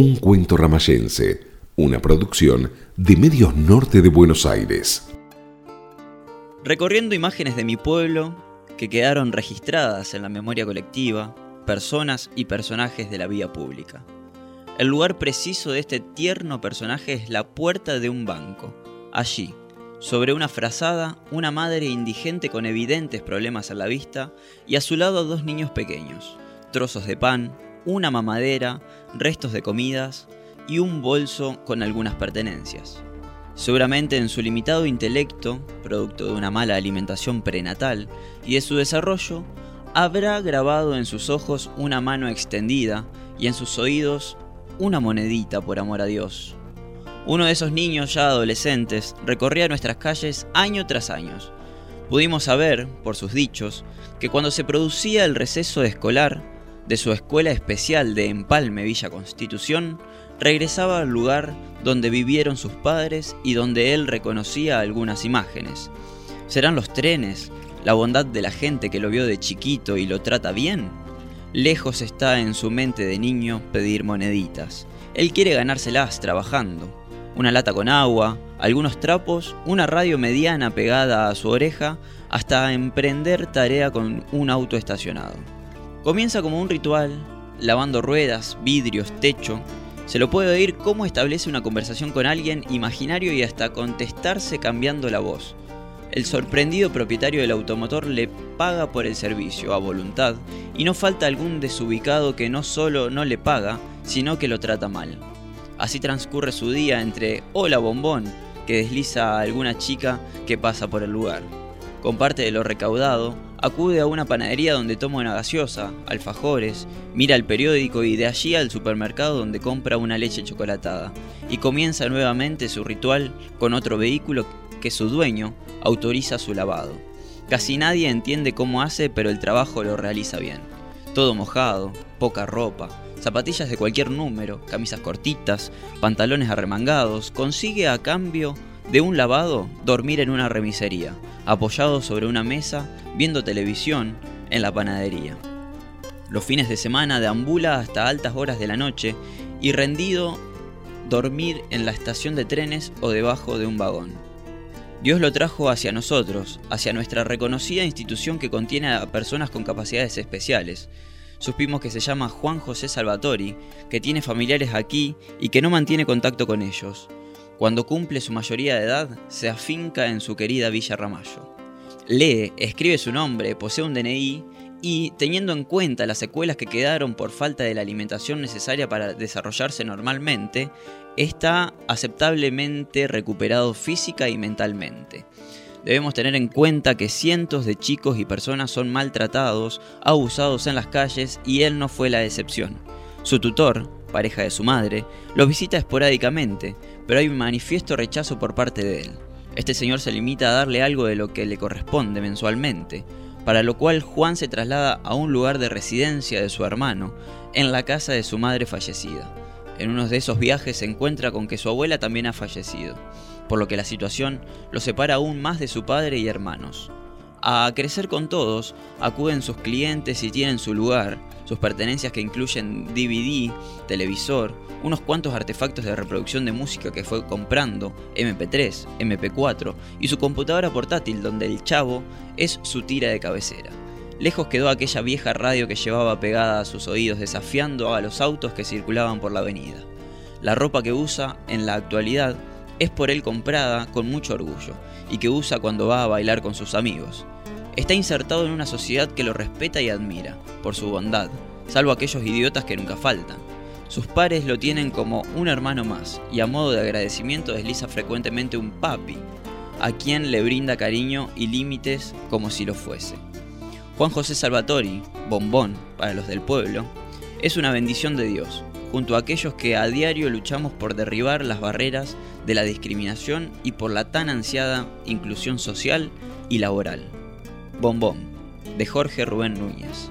Un cuento ramayense, una producción de Medios Norte de Buenos Aires. Recorriendo imágenes de mi pueblo que quedaron registradas en la memoria colectiva, personas y personajes de la vía pública. El lugar preciso de este tierno personaje es la puerta de un banco. Allí, sobre una frazada, una madre indigente con evidentes problemas a la vista y a su lado dos niños pequeños, trozos de pan, una mamadera, restos de comidas y un bolso con algunas pertenencias. Seguramente en su limitado intelecto, producto de una mala alimentación prenatal y de su desarrollo, habrá grabado en sus ojos una mano extendida y en sus oídos una monedita por amor a Dios. Uno de esos niños ya adolescentes recorría nuestras calles año tras año. Pudimos saber, por sus dichos, que cuando se producía el receso escolar, de su escuela especial de Empalme Villa Constitución, regresaba al lugar donde vivieron sus padres y donde él reconocía algunas imágenes. ¿Serán los trenes, la bondad de la gente que lo vio de chiquito y lo trata bien? Lejos está en su mente de niño pedir moneditas. Él quiere ganárselas trabajando. Una lata con agua, algunos trapos, una radio mediana pegada a su oreja, hasta emprender tarea con un auto estacionado. Comienza como un ritual, lavando ruedas, vidrios, techo. Se lo puede oír cómo establece una conversación con alguien imaginario y hasta contestarse cambiando la voz. El sorprendido propietario del automotor le paga por el servicio a voluntad y no falta algún desubicado que no solo no le paga, sino que lo trata mal. Así transcurre su día entre hola bombón que desliza a alguna chica que pasa por el lugar. Con parte de lo recaudado, acude a una panadería donde toma una gaseosa, alfajores, mira el periódico y de allí al supermercado donde compra una leche chocolatada, y comienza nuevamente su ritual con otro vehículo que su dueño autoriza su lavado. Casi nadie entiende cómo hace, pero el trabajo lo realiza bien. Todo mojado, poca ropa, zapatillas de cualquier número, camisas cortitas, pantalones arremangados, consigue a cambio de un lavado dormir en una remisería, apoyado sobre una mesa, viendo televisión en la panadería. Los fines de semana deambula hasta altas horas de la noche y rendido dormir en la estación de trenes o debajo de un vagón. Dios lo trajo hacia nosotros, hacia nuestra reconocida institución que contiene a personas con capacidades especiales. Supimos que se llama Juan José Salvatori, que tiene familiares aquí y que no mantiene contacto con ellos. Cuando cumple su mayoría de edad, se afinca en su querida Villa Ramallo. Lee, escribe su nombre, posee un DNI y, teniendo en cuenta las secuelas que quedaron por falta de la alimentación necesaria para desarrollarse normalmente, está aceptablemente recuperado física y mentalmente. Debemos tener en cuenta que cientos de chicos y personas son maltratados, abusados en las calles y él no fue la excepción. Su tutor, pareja de su madre, lo visita esporádicamente, pero hay un manifiesto rechazo por parte de él. Este señor se limita a darle algo de lo que le corresponde mensualmente, para lo cual Juan se traslada a un lugar de residencia de su hermano, en la casa de su madre fallecida. En uno de esos viajes se encuentra con que su abuela también ha fallecido, por lo que la situación lo separa aún más de su padre y hermanos. A crecer con todos, acuden sus clientes y tienen su lugar, sus pertenencias que incluyen DVD, televisor, unos cuantos artefactos de reproducción de música que fue comprando, MP3, MP4 y su computadora portátil donde el chavo es su tira de cabecera. Lejos quedó aquella vieja radio que llevaba pegada a sus oídos desafiando a los autos que circulaban por la avenida. La ropa que usa en la actualidad es por él comprada con mucho orgullo y que usa cuando va a bailar con sus amigos. Está insertado en una sociedad que lo respeta y admira, por su bondad, salvo aquellos idiotas que nunca faltan. Sus pares lo tienen como un hermano más, y a modo de agradecimiento desliza frecuentemente un papi, a quien le brinda cariño y límites como si lo fuese. Juan José Salvatori, bombón para los del pueblo, es una bendición de Dios, junto a aquellos que a diario luchamos por derribar las barreras de la discriminación y por la tan ansiada inclusión social y laboral. Bombón, de Jorge Rubén Núñez.